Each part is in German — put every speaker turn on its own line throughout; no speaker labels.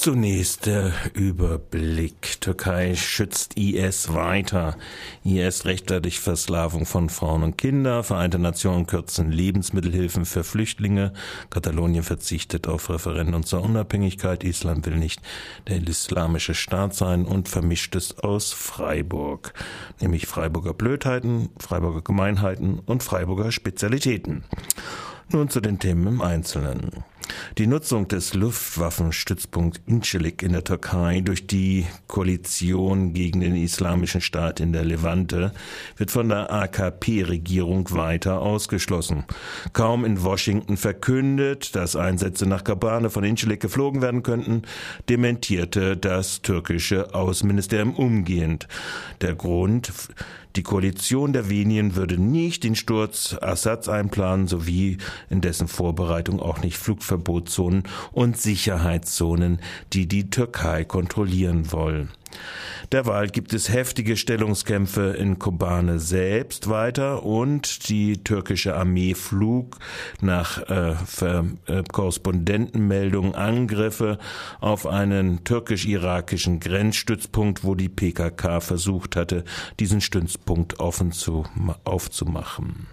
Zunächst der Überblick. Türkei schützt IS weiter. IS rechtfertigt Versklavung von Frauen und Kindern. Vereinte Nationen kürzen Lebensmittelhilfen für Flüchtlinge. Katalonien verzichtet auf Referendum zur Unabhängigkeit. Islam will nicht der islamische Staat sein und vermischt es aus Freiburg. Nämlich Freiburger Blödheiten, Freiburger Gemeinheiten und Freiburger Spezialitäten. Nun zu den Themen im Einzelnen. Die Nutzung des Luftwaffenstützpunkts Incirlik in der Türkei durch die Koalition gegen den Islamischen Staat in der Levante wird von der AKP-Regierung weiter ausgeschlossen. Kaum in Washington verkündet, dass Einsätze nach Kobane von Incirlik geflogen werden könnten, dementierte das türkische Außenministerium umgehend. Der Grund die Koalition der Venien würde nicht den Sturz Assads einplanen, sowie in dessen Vorbereitung auch nicht Flugverbotszonen und Sicherheitszonen, die die Türkei kontrollieren wollen. Derweil gibt es heftige Stellungskämpfe in Kobane selbst weiter und die türkische Armee flog nach äh, äh, Korrespondentenmeldungen Angriffe auf einen türkisch-irakischen Grenzstützpunkt, wo die PKK versucht hatte, diesen Stützpunkt offen zu, aufzumachen.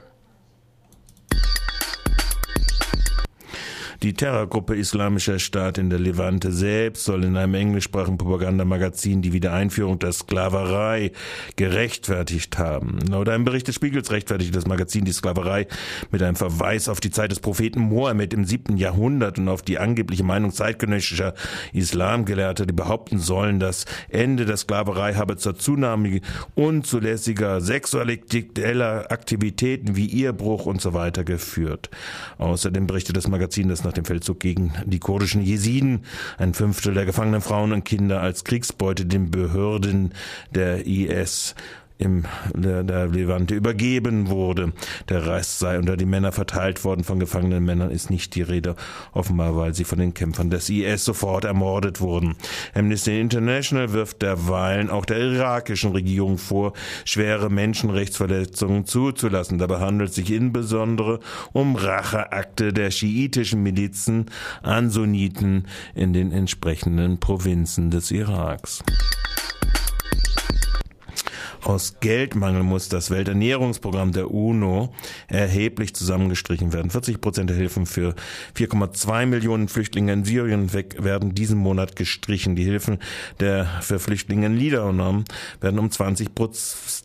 Die Terrorgruppe Islamischer Staat in der Levante selbst soll in einem englischsprachigen Propagandamagazin die Wiedereinführung der Sklaverei gerechtfertigt haben. Laut einem Bericht des Spiegels rechtfertigt das Magazin die Sklaverei mit einem Verweis auf die Zeit des Propheten Mohammed im siebten Jahrhundert und auf die angebliche Meinung zeitgenössischer Islamgelehrter, die behaupten sollen, das Ende der Sklaverei habe zur Zunahme unzulässiger sexueller Aktivitäten wie Ehebruch und so weiter geführt. Außerdem berichtet das Magazin, dass nach dem Feldzug gegen die kurdischen Jesiden. Ein Fünftel der gefangenen Frauen und Kinder als Kriegsbeute den Behörden der IS im der, der Levante übergeben wurde. Der Rest sei unter die Männer verteilt worden. Von gefangenen Männern ist nicht die Rede, offenbar weil sie von den Kämpfern des IS sofort ermordet wurden. Amnesty International wirft derweilen auch der irakischen Regierung vor, schwere Menschenrechtsverletzungen zuzulassen. Dabei handelt es sich insbesondere um Racheakte der schiitischen Milizen an Sunniten in den entsprechenden Provinzen des Iraks. Aus Geldmangel muss das Welternährungsprogramm der UNO erheblich zusammengestrichen werden. 40 Prozent der Hilfen für 4,2 Millionen Flüchtlinge in Syrien werden diesen Monat gestrichen. Die Hilfen der für Flüchtlinge in Libanon werden um 20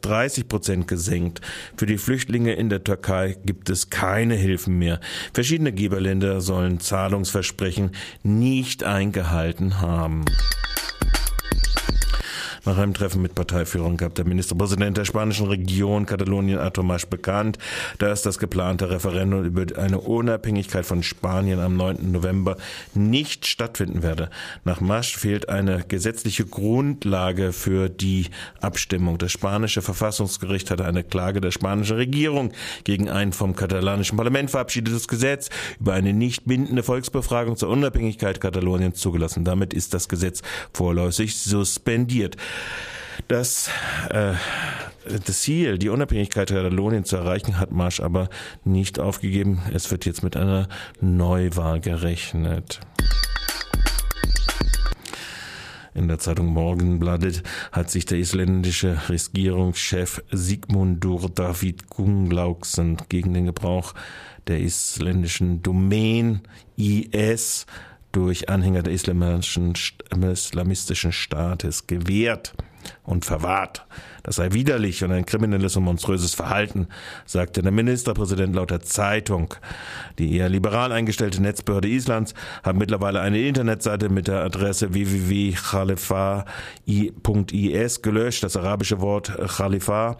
30 Prozent gesenkt. Für die Flüchtlinge in der Türkei gibt es keine Hilfen mehr. Verschiedene Geberländer sollen Zahlungsversprechen nicht eingehalten haben. Nach einem Treffen mit Parteiführung gab der Ministerpräsident der spanischen Region Katalonien Atomasch bekannt, dass das geplante Referendum über eine Unabhängigkeit von Spanien am 9. November nicht stattfinden werde. Nach Masch fehlt eine gesetzliche Grundlage für die Abstimmung. Das spanische Verfassungsgericht hatte eine Klage der spanischen Regierung gegen ein vom katalanischen Parlament verabschiedetes Gesetz über eine nicht bindende Volksbefragung zur Unabhängigkeit Kataloniens zugelassen. Damit ist das Gesetz vorläufig suspendiert. Das, äh, das Ziel, die Unabhängigkeit Katalonien zu erreichen, hat Marsch aber nicht aufgegeben. Es wird jetzt mit einer Neuwahl gerechnet. In der Zeitung Morgenbladet hat sich der isländische Regierungschef Sigmundur David Gunnlaugsen gegen den Gebrauch der isländischen Domain IS durch Anhänger der islamistischen Staates gewährt und verwahrt. Das sei widerlich und ein kriminelles und monströses Verhalten, sagte der Ministerpräsident laut der Zeitung. Die eher liberal eingestellte Netzbehörde Islands hat mittlerweile eine Internetseite mit der Adresse www.khalifa.is gelöscht. Das arabische Wort Khalifa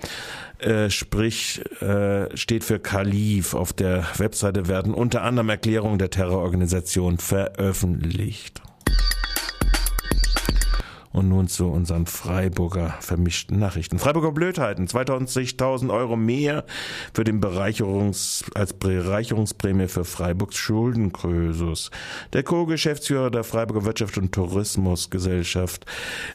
äh, sprich äh, steht für Kalif. Auf der Webseite werden unter anderem Erklärungen der Terrororganisation veröffentlicht. Und nun zu unseren Freiburger vermischten Nachrichten. Freiburger Blödheiten, 20.000 Euro mehr für den Bereicherungs, als Bereicherungsprämie für Freiburgs Schuldenkrösus. Der Co-Geschäftsführer der Freiburger Wirtschaft und Tourismusgesellschaft,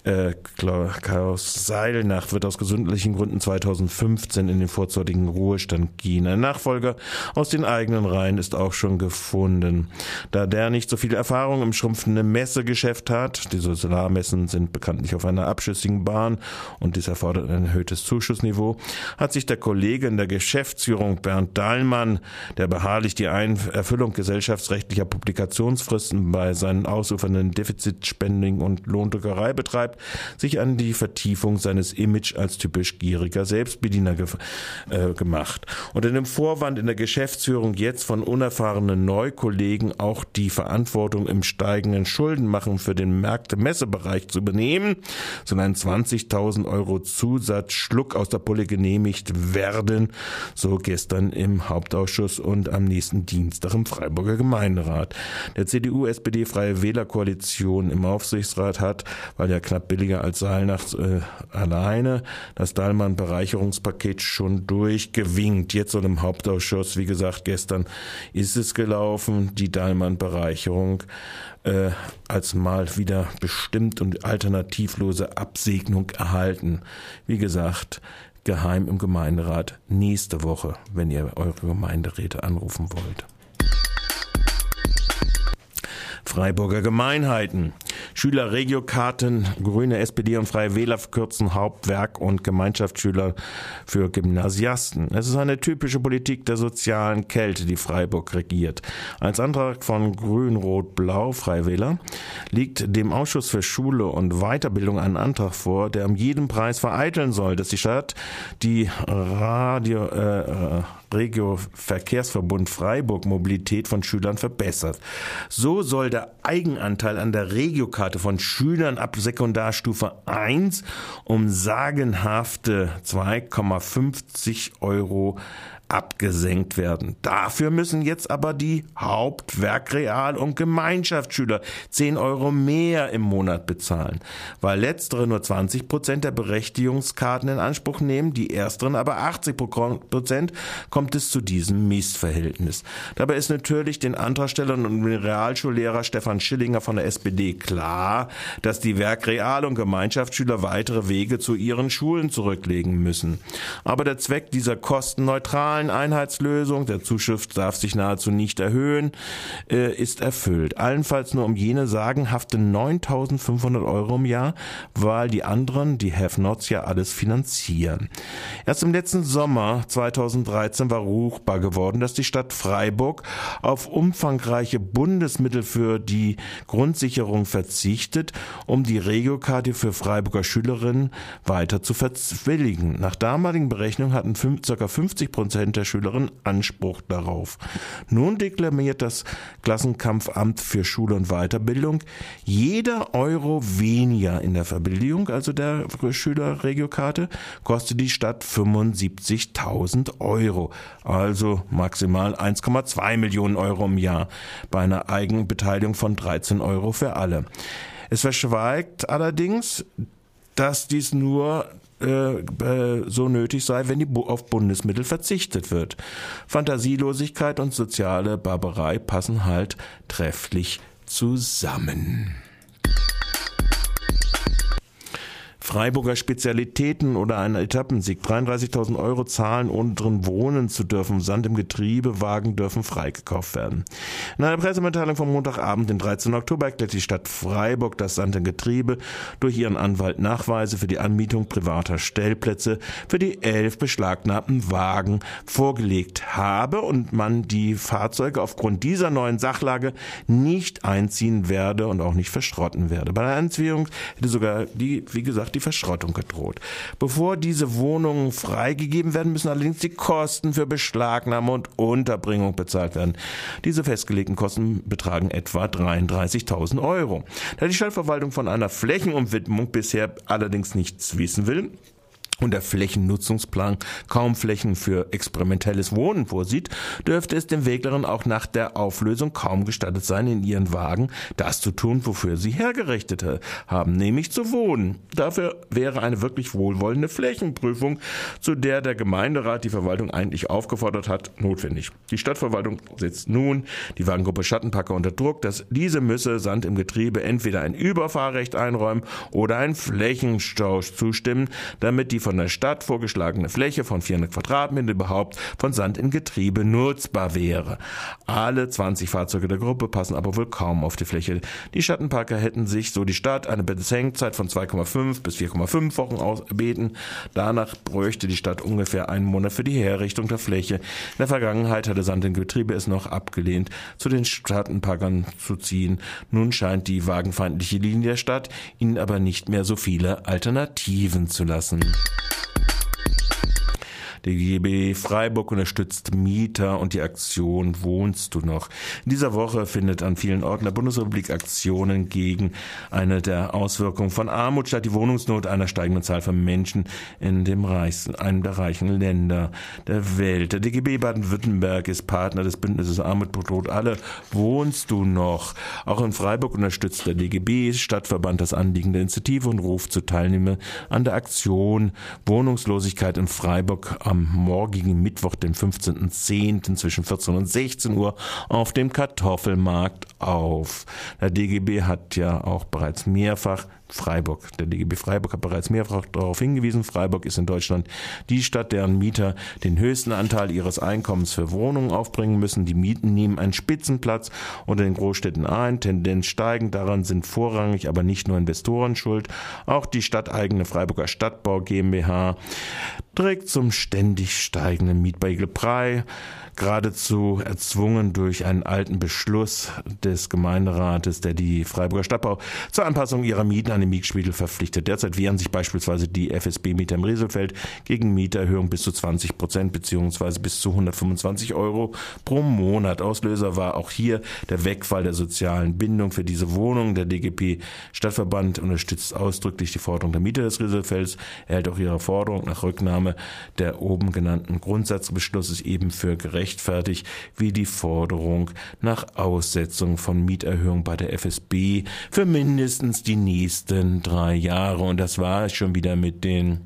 äh, Klaus Seilnacht, wird aus gesundlichen Gründen 2015 in den vorzeitigen Ruhestand gehen. Ein Nachfolger aus den eigenen Reihen ist auch schon gefunden. Da der nicht so viel Erfahrung im schrumpfenden Messegeschäft hat, die Solarmessen sind bekanntlich auf einer abschüssigen Bahn und dies erfordert ein erhöhtes Zuschussniveau, hat sich der Kollege in der Geschäftsführung Bernd Dahlmann, der beharrlich die Erfüllung gesellschaftsrechtlicher Publikationsfristen bei seinen ausufernden Defizitspending und Lohndrückerei betreibt, sich an die Vertiefung seines Image als typisch gieriger Selbstbediener ge äh, gemacht. Unter dem Vorwand in der Geschäftsführung jetzt von unerfahrenen Neukollegen auch die Verantwortung im steigenden Schuldenmachen für den Märkte-Messebereich zu übernehmen, sondern 20.000 Euro Zusatzschluck aus der Pulle genehmigt werden, so gestern im Hauptausschuss und am nächsten Dienstag im Freiburger Gemeinderat. Der CDU-SPD-Freie Wählerkoalition im Aufsichtsrat hat, weil ja knapp billiger als Saalnacht äh, alleine, das Dahlmann-Bereicherungspaket schon durchgewinkt. Jetzt soll im Hauptausschuss, wie gesagt, gestern ist es gelaufen, die Dahlmann-Bereicherung äh, als mal wieder bestimmt und alternativlose Absegnung erhalten. Wie gesagt, geheim im Gemeinderat nächste Woche, wenn ihr eure Gemeinderäte anrufen wollt. Freiburger Gemeinheiten. Schüler Regiokarten, Grüne SPD und Freie Wähler verkürzen Hauptwerk und Gemeinschaftsschüler für Gymnasiasten. Es ist eine typische Politik der sozialen Kälte, die Freiburg regiert. Als Antrag von Grün, Rot, Blau, Freie Wähler, liegt dem Ausschuss für Schule und Weiterbildung ein Antrag vor, der um jeden Preis vereiteln soll, dass die Stadt die Radio, äh, Regio Verkehrsverbund Freiburg Mobilität von Schülern verbessert. So soll der Eigenanteil an der Regiokarte von Schülern ab Sekundarstufe 1 um sagenhafte 2,50 Euro abgesenkt werden. Dafür müssen jetzt aber die Hauptwerk, Real- und Gemeinschaftsschüler 10 Euro mehr im Monat bezahlen, weil letztere nur 20 Prozent der Berechtigungskarten in Anspruch nehmen, die ersteren aber 80 Prozent, kommt es zu diesem Missverhältnis. Dabei ist natürlich den Antragstellern und dem Realschullehrer Stefan Schillinger von der SPD klar, dass die Werk-, Real- und Gemeinschaftsschüler weitere Wege zu ihren Schulen zurücklegen müssen. Aber der Zweck dieser kostenneutralen zentralen Einheitslösung, der Zuschuss darf sich nahezu nicht erhöhen, äh, ist erfüllt. Allenfalls nur um jene sagenhafte 9.500 Euro im Jahr, weil die anderen, die Have-Nots, ja alles finanzieren. Erst im letzten Sommer 2013 war ruchbar geworden, dass die Stadt Freiburg auf umfangreiche Bundesmittel für die Grundsicherung verzichtet, um die Regiokarte für Freiburger Schülerinnen weiter zu verzwilligen. Nach damaligen Berechnungen hatten ca. 50 Prozent Prozent der Schülerinnen Anspruch darauf. Nun deklamiert das Klassenkampfamt für Schule und Weiterbildung, jeder Euro weniger in der Verbilligung, also der Schülerregiokarte, kostet die Stadt 75.000 Euro, also maximal 1,2 Millionen Euro im Jahr bei einer Eigenbeteiligung von 13 Euro für alle. Es verschweigt allerdings, dass dies nur äh, äh, so nötig sei, wenn die auf Bundesmittel verzichtet wird. Fantasielosigkeit und soziale Barbarei passen halt trefflich zusammen. Freiburger Spezialitäten oder ein Etappensieg. 33.000 Euro zahlen, ohne drin wohnen zu dürfen. Sand im Getriebe, Wagen dürfen freigekauft werden. In einer Pressemitteilung vom Montagabend, den 13. Oktober, erklärt die Stadt Freiburg, dass Sand im Getriebe durch ihren Anwalt Nachweise für die Anmietung privater Stellplätze für die elf beschlagnahmten Wagen vorgelegt habe und man die Fahrzeuge aufgrund dieser neuen Sachlage nicht einziehen werde und auch nicht verschrotten werde. Bei der Einziehung hätte sogar die, wie gesagt, die Verschrottung gedroht. Bevor diese Wohnungen freigegeben werden, müssen allerdings die Kosten für Beschlagnahme und Unterbringung bezahlt werden. Diese festgelegten Kosten betragen etwa 33.000 Euro. Da die Stadtverwaltung von einer Flächenumwidmung bisher allerdings nichts wissen will, und der Flächennutzungsplan kaum Flächen für experimentelles Wohnen vorsieht, dürfte es den Wäglerinnen auch nach der Auflösung kaum gestattet sein, in ihren Wagen das zu tun, wofür sie hergerichtet haben, nämlich zu wohnen. Dafür wäre eine wirklich wohlwollende Flächenprüfung, zu der der Gemeinderat die Verwaltung eigentlich aufgefordert hat, notwendig. Die Stadtverwaltung setzt nun die Wagengruppe Schattenpacker unter Druck, dass diese müsse Sand im Getriebe entweder ein Überfahrrecht einräumen oder ein Flächenstausch zustimmen, damit die von der Stadt vorgeschlagene Fläche von 400 Quadratmeter überhaupt von Sand in Getriebe nutzbar wäre. Alle 20 Fahrzeuge der Gruppe passen aber wohl kaum auf die Fläche. Die Schattenparker hätten sich, so die Stadt, eine Bedenkzeit von 2,5 bis 4,5 Wochen ausbeten. Danach bräuchte die Stadt ungefähr einen Monat für die Herrichtung der Fläche. In der Vergangenheit hatte Sand in Getriebe es noch abgelehnt, zu den Schattenparkern zu ziehen. Nun scheint die wagenfeindliche Linie der Stadt ihnen aber nicht mehr so viele Alternativen zu lassen. Der GB Freiburg unterstützt Mieter und die Aktion Wohnst du noch? In dieser Woche findet an vielen Orten der Bundesrepublik Aktionen gegen eine der Auswirkungen von Armut statt, die Wohnungsnot einer steigenden Zahl von Menschen in dem reichsten, einem der reichen Länder der Welt. Der DGB Baden-Württemberg ist Partner des Bündnisses Armut bedroht alle. Wohnst du noch? Auch in Freiburg unterstützt der DGB Stadtverband das Anliegen der Initiative und ruft zu Teilnehmern an der Aktion Wohnungslosigkeit in Freiburg am morgigen Mittwoch, den 15.10. zwischen 14 und 16 Uhr auf dem Kartoffelmarkt auf. Der DGB hat ja auch bereits mehrfach Freiburg. Der DGB Freiburg hat bereits mehrfach darauf hingewiesen. Freiburg ist in Deutschland die Stadt, deren Mieter den höchsten Anteil ihres Einkommens für Wohnungen aufbringen müssen. Die Mieten nehmen einen Spitzenplatz unter den Großstädten ein, Tendenz steigend. Daran sind vorrangig aber nicht nur Investoren schuld. Auch die stadteigene Freiburger Stadtbau GmbH trägt zum ständig steigenden Mietbarriegel Brei geradezu erzwungen durch einen alten Beschluss des Gemeinderates, der die Freiburger Stadtbau zur Anpassung ihrer Mieten an den Mietspiegel verpflichtet. Derzeit wehren sich beispielsweise die FSB-Mieter im Rieselfeld gegen Mieterhöhung bis zu 20 Prozent beziehungsweise bis zu 125 Euro pro Monat. Auslöser war auch hier der Wegfall der sozialen Bindung für diese Wohnung. Der DGP Stadtverband unterstützt ausdrücklich die Forderung der Mieter des Rieselfelds. Er hält auch ihre Forderung nach Rücknahme der oben genannten Grundsatzbeschlusses eben für gerecht gerechtfertigt wie die Forderung nach Aussetzung von Mieterhöhung bei der FSB für mindestens die nächsten drei Jahre. Und das war es schon wieder mit den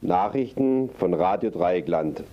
Nachrichten von Radio Dreieckland.